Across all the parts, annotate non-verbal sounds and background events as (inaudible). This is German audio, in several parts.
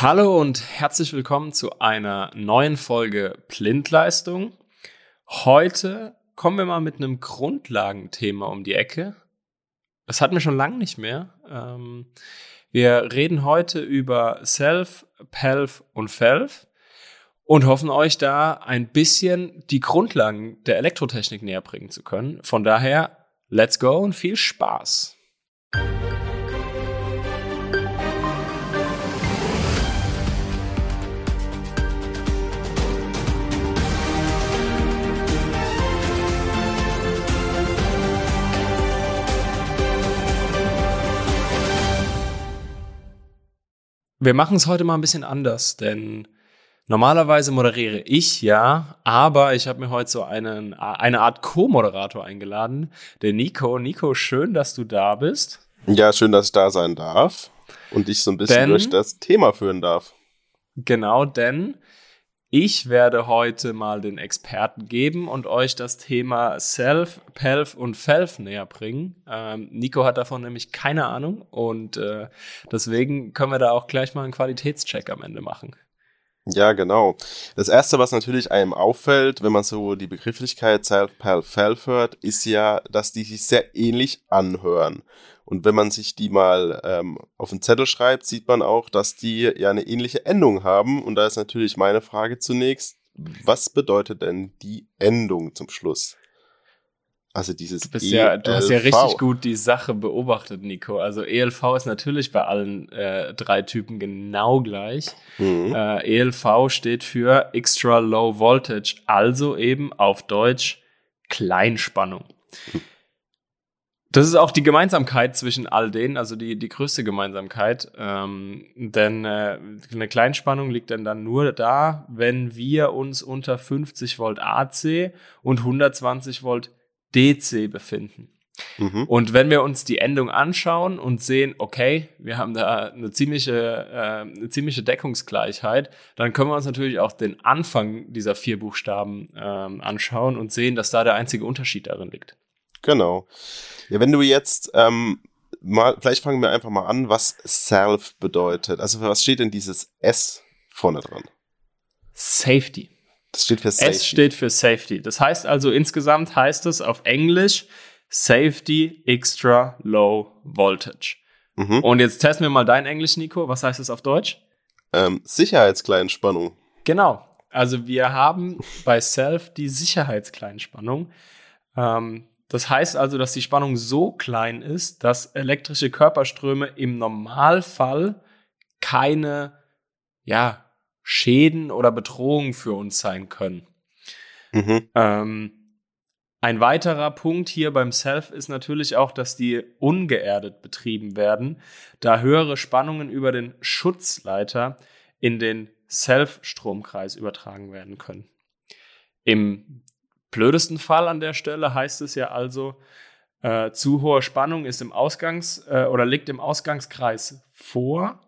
Hallo und herzlich willkommen zu einer neuen Folge Blindleistung. Heute kommen wir mal mit einem Grundlagenthema um die Ecke. Das hatten wir schon lange nicht mehr. Ähm, wir reden heute über Self, Pelf und Felf und hoffen euch da ein bisschen die Grundlagen der Elektrotechnik näher bringen zu können. Von daher, let's go und viel Spaß. Wir machen es heute mal ein bisschen anders, denn normalerweise moderiere ich ja, aber ich habe mir heute so einen, eine Art Co-Moderator eingeladen, der Nico. Nico, schön, dass du da bist. Ja, schön, dass ich da sein darf und dich so ein bisschen denn, durch das Thema führen darf. Genau, denn ich werde heute mal den Experten geben und euch das Thema Self, Pelf und Felf näher bringen. Ähm, Nico hat davon nämlich keine Ahnung und äh, deswegen können wir da auch gleich mal einen Qualitätscheck am Ende machen. Ja, genau. Das erste, was natürlich einem auffällt, wenn man so die Begrifflichkeit Self, Pelf, Felf hört, ist ja, dass die sich sehr ähnlich anhören. Und wenn man sich die mal ähm, auf den Zettel schreibt, sieht man auch, dass die ja eine ähnliche Endung haben. Und da ist natürlich meine Frage zunächst, was bedeutet denn die Endung zum Schluss? Also dieses du, bist ja, du hast ja e richtig gut die Sache beobachtet, Nico. Also ELV ist natürlich bei allen äh, drei Typen genau gleich. Mhm. Äh, ELV steht für Extra Low Voltage, also eben auf Deutsch Kleinspannung. Mhm. Das ist auch die Gemeinsamkeit zwischen all denen, also die, die größte Gemeinsamkeit. Ähm, denn äh, eine Kleinspannung liegt dann, dann nur da, wenn wir uns unter 50 Volt AC und 120 Volt DC befinden. Mhm. Und wenn wir uns die Endung anschauen und sehen, okay, wir haben da eine ziemliche, äh, eine ziemliche Deckungsgleichheit, dann können wir uns natürlich auch den Anfang dieser vier Buchstaben äh, anschauen und sehen, dass da der einzige Unterschied darin liegt. Genau. Ja, wenn du jetzt ähm, mal, vielleicht fangen wir einfach mal an, was Self bedeutet. Also für was steht denn dieses S vorne dran? Safety. Das steht für Safety. S steht für Safety. Das heißt also insgesamt heißt es auf Englisch Safety Extra Low Voltage. Mhm. Und jetzt testen wir mal dein Englisch, Nico. Was heißt es auf Deutsch? Ähm, Sicherheitskleinspannung. Genau. Also wir haben bei Self die Sicherheitskleinspannung. Ähm, das heißt also, dass die Spannung so klein ist, dass elektrische Körperströme im Normalfall keine ja, Schäden oder Bedrohungen für uns sein können. Mhm. Ähm, ein weiterer Punkt hier beim Self ist natürlich auch, dass die ungeerdet betrieben werden, da höhere Spannungen über den Schutzleiter in den Self-Stromkreis übertragen werden können. Im blödesten Fall an der Stelle heißt es ja also, äh, zu hohe Spannung ist im Ausgangs- äh, oder liegt im Ausgangskreis vor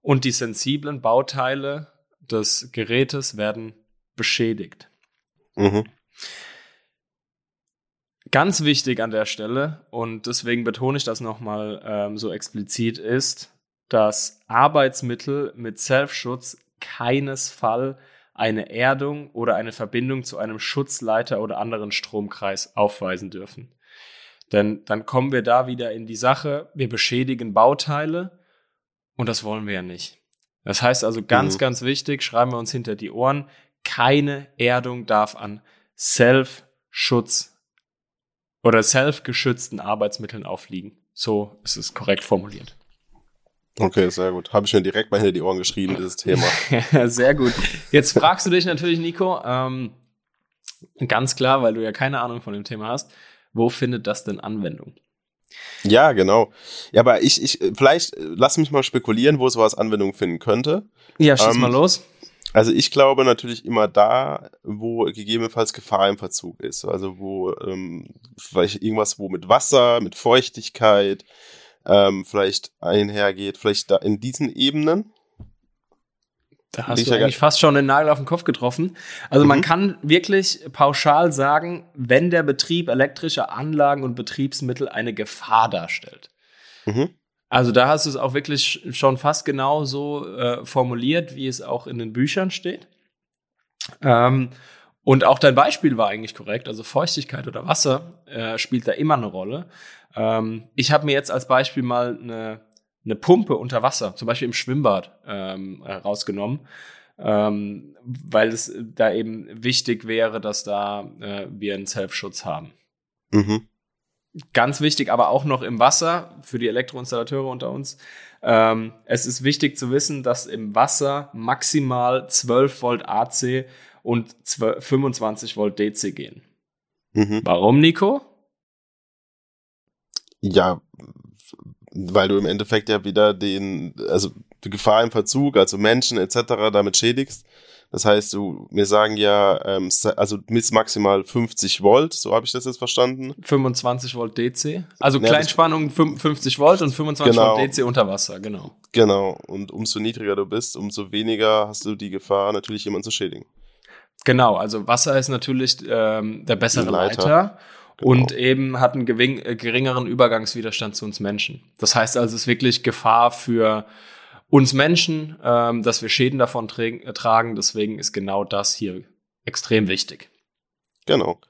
und die sensiblen Bauteile des Gerätes werden beschädigt. Mhm. Ganz wichtig an der Stelle, und deswegen betone ich das nochmal ähm, so explizit, ist, dass Arbeitsmittel mit Self-Schutz keinesfalls eine Erdung oder eine Verbindung zu einem Schutzleiter oder anderen Stromkreis aufweisen dürfen. Denn dann kommen wir da wieder in die Sache, wir beschädigen Bauteile und das wollen wir ja nicht. Das heißt also ganz, mhm. ganz wichtig, schreiben wir uns hinter die Ohren, keine Erdung darf an Self-Schutz oder self-geschützten Arbeitsmitteln aufliegen. So ist es korrekt formuliert. Okay, sehr gut. Habe ich mir direkt mal hinter die Ohren geschrieben, dieses Thema. (laughs) sehr gut. Jetzt fragst du dich natürlich, Nico, ähm, ganz klar, weil du ja keine Ahnung von dem Thema hast, wo findet das denn Anwendung? Ja, genau. Ja, aber ich, ich, vielleicht lass mich mal spekulieren, wo sowas Anwendung finden könnte. Ja, schieß ähm, mal los. Also ich glaube natürlich immer da, wo gegebenenfalls Gefahr im Verzug ist. Also wo ähm, vielleicht irgendwas, wo mit Wasser, mit Feuchtigkeit, ähm, vielleicht einhergeht, vielleicht da in diesen Ebenen. Da hast du eigentlich fast schon den Nagel auf den Kopf getroffen. Also mhm. man kann wirklich pauschal sagen, wenn der Betrieb elektrischer Anlagen und Betriebsmittel eine Gefahr darstellt. Mhm. Also da hast du es auch wirklich schon fast genau so äh, formuliert, wie es auch in den Büchern steht. Ähm, und auch dein Beispiel war eigentlich korrekt. Also Feuchtigkeit oder Wasser äh, spielt da immer eine Rolle. Ähm, ich habe mir jetzt als Beispiel mal eine, eine Pumpe unter Wasser, zum Beispiel im Schwimmbad, ähm, äh, rausgenommen, ähm, weil es da eben wichtig wäre, dass da äh, wir einen Self-Schutz haben. Mhm. Ganz wichtig, aber auch noch im Wasser für die Elektroinstallateure unter uns. Ähm, es ist wichtig zu wissen, dass im Wasser maximal 12 Volt AC und 25 Volt DC gehen. Mhm. Warum, Nico? Ja, weil du im Endeffekt ja wieder den, also die Gefahr im Verzug, also Menschen etc. damit schädigst. Das heißt, du, wir sagen ja, ähm, also bis maximal 50 Volt, so habe ich das jetzt verstanden. 25 Volt DC. Also ja, Kleinspannung 50 Volt und 25 genau. Volt DC unter Wasser, genau. Genau. Und umso niedriger du bist, umso weniger hast du die Gefahr, natürlich jemanden zu schädigen. Genau, also Wasser ist natürlich ähm, der bessere Leiter. Leiter. Genau. Und eben hat einen äh, geringeren Übergangswiderstand zu uns Menschen. Das heißt also, es ist wirklich Gefahr für uns Menschen, ähm, dass wir Schäden davon äh, tragen. Deswegen ist genau das hier extrem wichtig. Genau.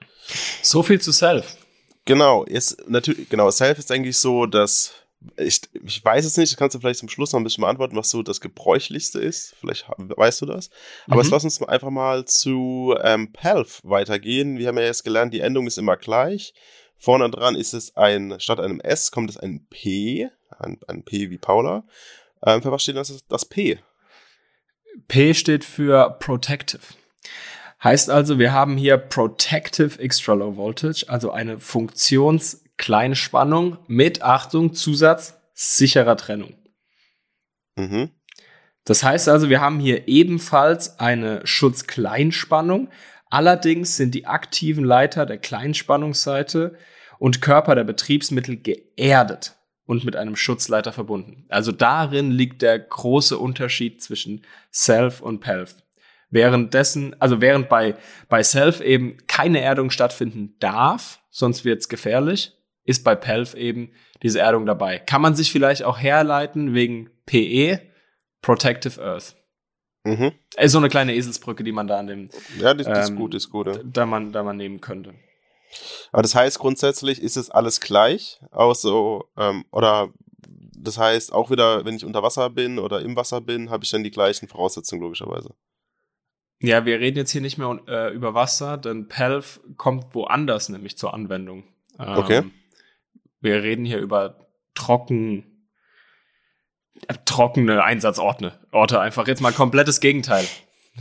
So viel zu Self. Genau, jetzt natürlich, genau, Self ist eigentlich so, dass ich, ich weiß es nicht, kannst du vielleicht zum Schluss noch ein bisschen beantworten, was so das gebräuchlichste ist. Vielleicht weißt du das. Aber mhm. jetzt lass uns einfach mal zu ähm, Pelf weitergehen. Wir haben ja jetzt gelernt, die Endung ist immer gleich. Vorne dran ist es ein, statt einem S kommt es ein P, ein, ein P wie Paula. Ähm, für was steht das, das P? P steht für Protective. Heißt also, wir haben hier Protective Extra Low Voltage, also eine Funktionskleinspannung mit Achtung, Zusatz, sicherer Trennung. Mhm. Das heißt also, wir haben hier ebenfalls eine Schutzkleinspannung. Allerdings sind die aktiven Leiter der Kleinspannungsseite und Körper der Betriebsmittel geerdet und mit einem Schutzleiter verbunden. Also darin liegt der große Unterschied zwischen Self und Pelf. Währenddessen, also während bei, bei Self eben keine Erdung stattfinden darf, sonst wird's gefährlich, ist bei Pelf eben diese Erdung dabei. Kann man sich vielleicht auch herleiten wegen PE, Protective Earth. Mhm. Ist so eine kleine Eselsbrücke, die man da an dem. Ja, das, das ähm, ist gut, ist gut. Ja. Da, man, da man nehmen könnte. Aber das heißt, grundsätzlich ist es alles gleich, auch so, ähm, oder das heißt, auch wieder, wenn ich unter Wasser bin oder im Wasser bin, habe ich dann die gleichen Voraussetzungen, logischerweise. Ja, wir reden jetzt hier nicht mehr äh, über Wasser, denn PELF kommt woanders nämlich zur Anwendung. Ähm, okay. Wir reden hier über trocken, äh, trockene Einsatzorte. Orte einfach jetzt mal komplettes Gegenteil.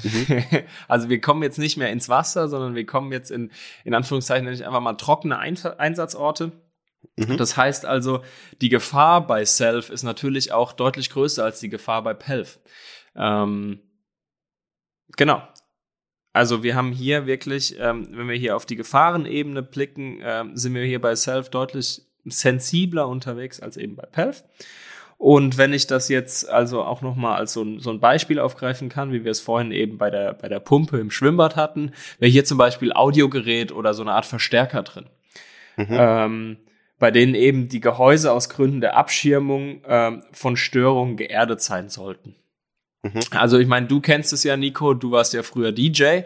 Mhm. (laughs) Also wir kommen jetzt nicht mehr ins Wasser, sondern wir kommen jetzt in, in Anführungszeichen nenne ich einfach mal trockene Ein Einsatzorte. Mhm. Das heißt also, die Gefahr bei Self ist natürlich auch deutlich größer als die Gefahr bei Pelf. Ähm, genau. Also wir haben hier wirklich, ähm, wenn wir hier auf die Gefahrenebene blicken, ähm, sind wir hier bei Self deutlich sensibler unterwegs als eben bei Pelf. Und wenn ich das jetzt also auch nochmal als so ein, so ein Beispiel aufgreifen kann, wie wir es vorhin eben bei der, bei der Pumpe im Schwimmbad hatten, wäre hier zum Beispiel Audiogerät oder so eine Art Verstärker drin. Mhm. Ähm, bei denen eben die Gehäuse aus Gründen der Abschirmung ähm, von Störungen geerdet sein sollten. Mhm. Also ich meine, du kennst es ja, Nico, du warst ja früher DJ.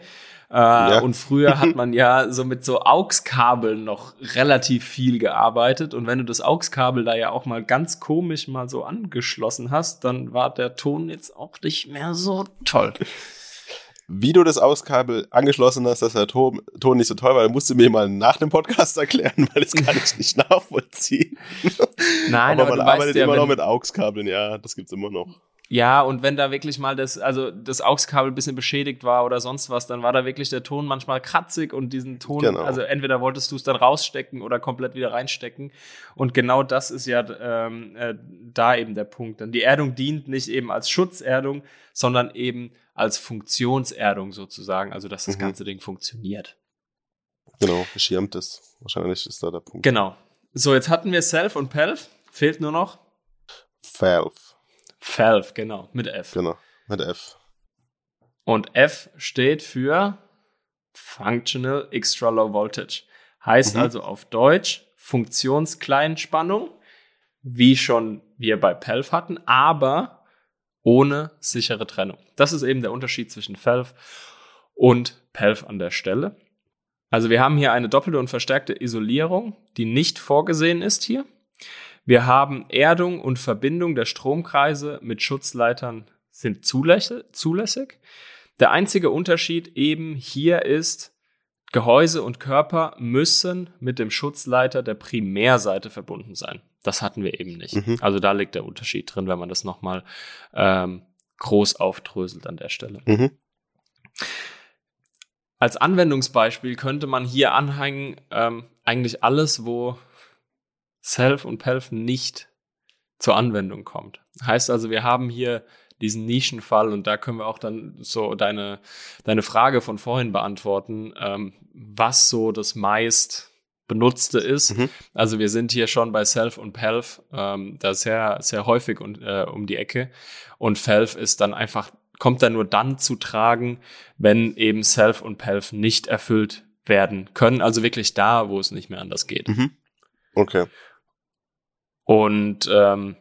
Äh, ja. Und früher hat man ja so mit so AUX-Kabeln noch relativ viel gearbeitet. Und wenn du das AUX-Kabel da ja auch mal ganz komisch mal so angeschlossen hast, dann war der Ton jetzt auch nicht mehr so toll. Wie du das AUX-Kabel angeschlossen hast, dass der Ton, Ton nicht so toll war, musst du mir mal nach dem Podcast erklären, weil das kann ich nicht (laughs) nachvollziehen. Nein, aber, aber man arbeitet ja, immer noch mit AUX-Kabeln, ja, das gibt's immer noch. Ja, und wenn da wirklich mal das, also das AUX-Kabel ein bisschen beschädigt war oder sonst was, dann war da wirklich der Ton manchmal kratzig und diesen Ton, genau. also entweder wolltest du es dann rausstecken oder komplett wieder reinstecken. Und genau das ist ja ähm, äh, da eben der Punkt. Denn die Erdung dient nicht eben als Schutzerdung, sondern eben als Funktionserdung sozusagen, also dass das mhm. ganze Ding funktioniert. Genau, beschirmt ist. Wahrscheinlich ist da der Punkt. Genau. So, jetzt hatten wir Self und Pelf. Fehlt nur noch? Valve. Valve, genau, mit F. Genau, mit F. Und F steht für Functional Extra Low Voltage. Heißt mhm. also auf Deutsch Funktionskleinspannung wie schon wir bei PELF hatten, aber ohne sichere Trennung. Das ist eben der Unterschied zwischen FELF und PELF an der Stelle. Also wir haben hier eine doppelte und verstärkte Isolierung, die nicht vorgesehen ist hier. Wir haben Erdung und Verbindung der Stromkreise mit Schutzleitern sind zulässig. Der einzige Unterschied eben hier ist, Gehäuse und Körper müssen mit dem Schutzleiter der Primärseite verbunden sein. Das hatten wir eben nicht. Mhm. Also da liegt der Unterschied drin, wenn man das nochmal ähm, groß aufdröselt an der Stelle. Mhm. Als Anwendungsbeispiel könnte man hier anhängen, ähm, eigentlich alles, wo Self und Pelf nicht zur Anwendung kommt. Heißt also, wir haben hier diesen Nischenfall und da können wir auch dann so deine, deine Frage von vorhin beantworten, ähm, was so das meist benutzte ist. Mhm. Also wir sind hier schon bei Self und Pelf, ähm, da sehr, sehr häufig und, äh, um die Ecke. Und Felf ist dann einfach kommt dann nur dann zu tragen, wenn eben Self und Pelf nicht erfüllt werden können. Also wirklich da, wo es nicht mehr anders geht. Mhm. Okay. Und ähm,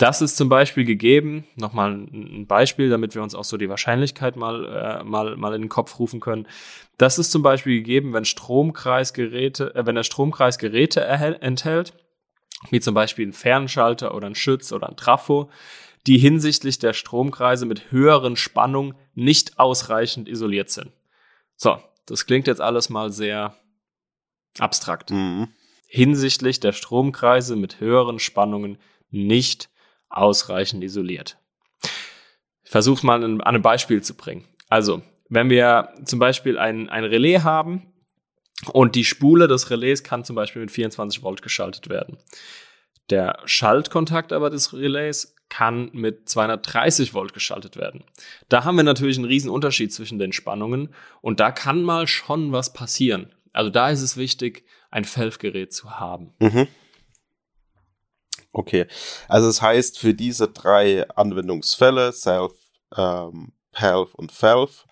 das ist zum Beispiel gegeben, nochmal ein Beispiel, damit wir uns auch so die Wahrscheinlichkeit mal, äh, mal, mal in den Kopf rufen können. Das ist zum Beispiel gegeben, wenn Stromkreisgeräte, äh, wenn der Stromkreis Geräte enthält, wie zum Beispiel ein Fernschalter oder ein Schütz oder ein Trafo, die hinsichtlich der Stromkreise mit höheren Spannungen nicht ausreichend isoliert sind. So, das klingt jetzt alles mal sehr abstrakt. Mhm. Hinsichtlich der Stromkreise mit höheren Spannungen nicht ausreichend isoliert. Ich versuche mal an einem Beispiel zu bringen. Also, wenn wir zum Beispiel ein, ein Relais haben und die Spule des Relais kann zum Beispiel mit 24 Volt geschaltet werden. Der Schaltkontakt aber des Relais kann mit 230 Volt geschaltet werden. Da haben wir natürlich einen riesen Unterschied zwischen den Spannungen und da kann mal schon was passieren. Also da ist es wichtig, ein Felf-Gerät zu haben. Mhm. Okay, also das heißt, für diese drei Anwendungsfälle, Self, ähm, Pelf und Felf,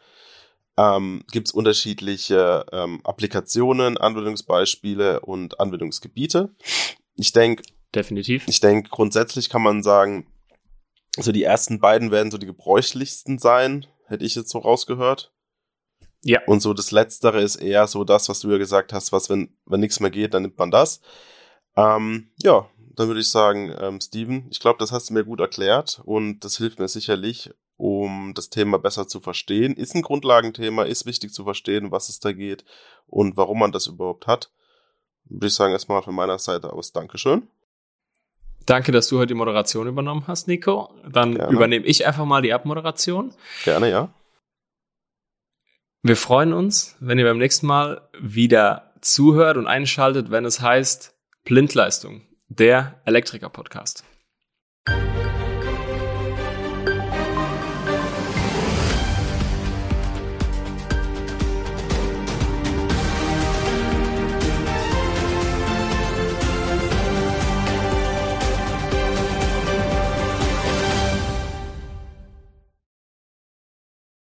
ähm, gibt es unterschiedliche ähm, Applikationen, Anwendungsbeispiele und Anwendungsgebiete. Ich denke, definitiv. Ich denke, grundsätzlich kann man sagen, so die ersten beiden werden so die gebräuchlichsten sein, hätte ich jetzt so rausgehört. Ja. Und so das Letztere ist eher so das, was du ja gesagt hast, was, wenn, wenn nichts mehr geht, dann nimmt man das. Ähm, ja, dann würde ich sagen, ähm, Steven, ich glaube, das hast du mir gut erklärt und das hilft mir sicherlich, um das Thema besser zu verstehen. Ist ein Grundlagenthema, ist wichtig zu verstehen, was es da geht und warum man das überhaupt hat. Würde ich sagen, erstmal von meiner Seite aus Dankeschön. Danke, dass du heute die Moderation übernommen hast, Nico. Dann Gerne. übernehme ich einfach mal die Abmoderation. Gerne, ja. Wir freuen uns, wenn ihr beim nächsten Mal wieder zuhört und einschaltet, wenn es heißt Blindleistung, der Elektriker-Podcast.